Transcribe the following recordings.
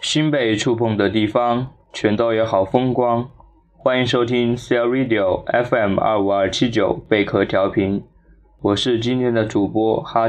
心被触碰的地方，全都有好风光。欢迎收听 C L Radio FM 二五二七九贝壳调频，我是今天的主播哈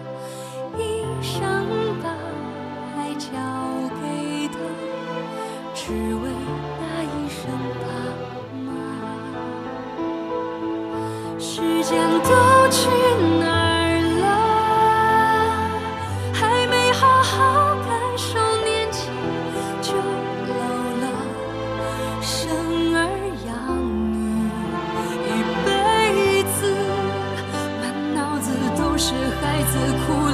一生把爱交给他，只为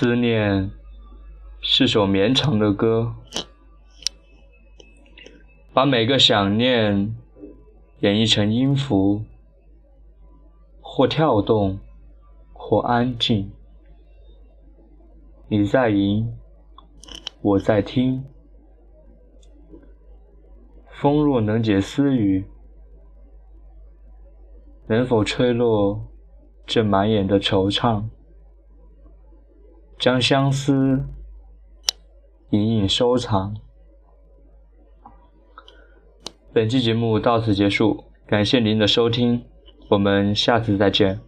思念是首绵长的歌，把每个想念演绎成音符，或跳动，或安静。你在吟，我在听。风若能解思语，能否吹落这满眼的惆怅？将相思隐隐收藏。本期节目到此结束，感谢您的收听，我们下次再见。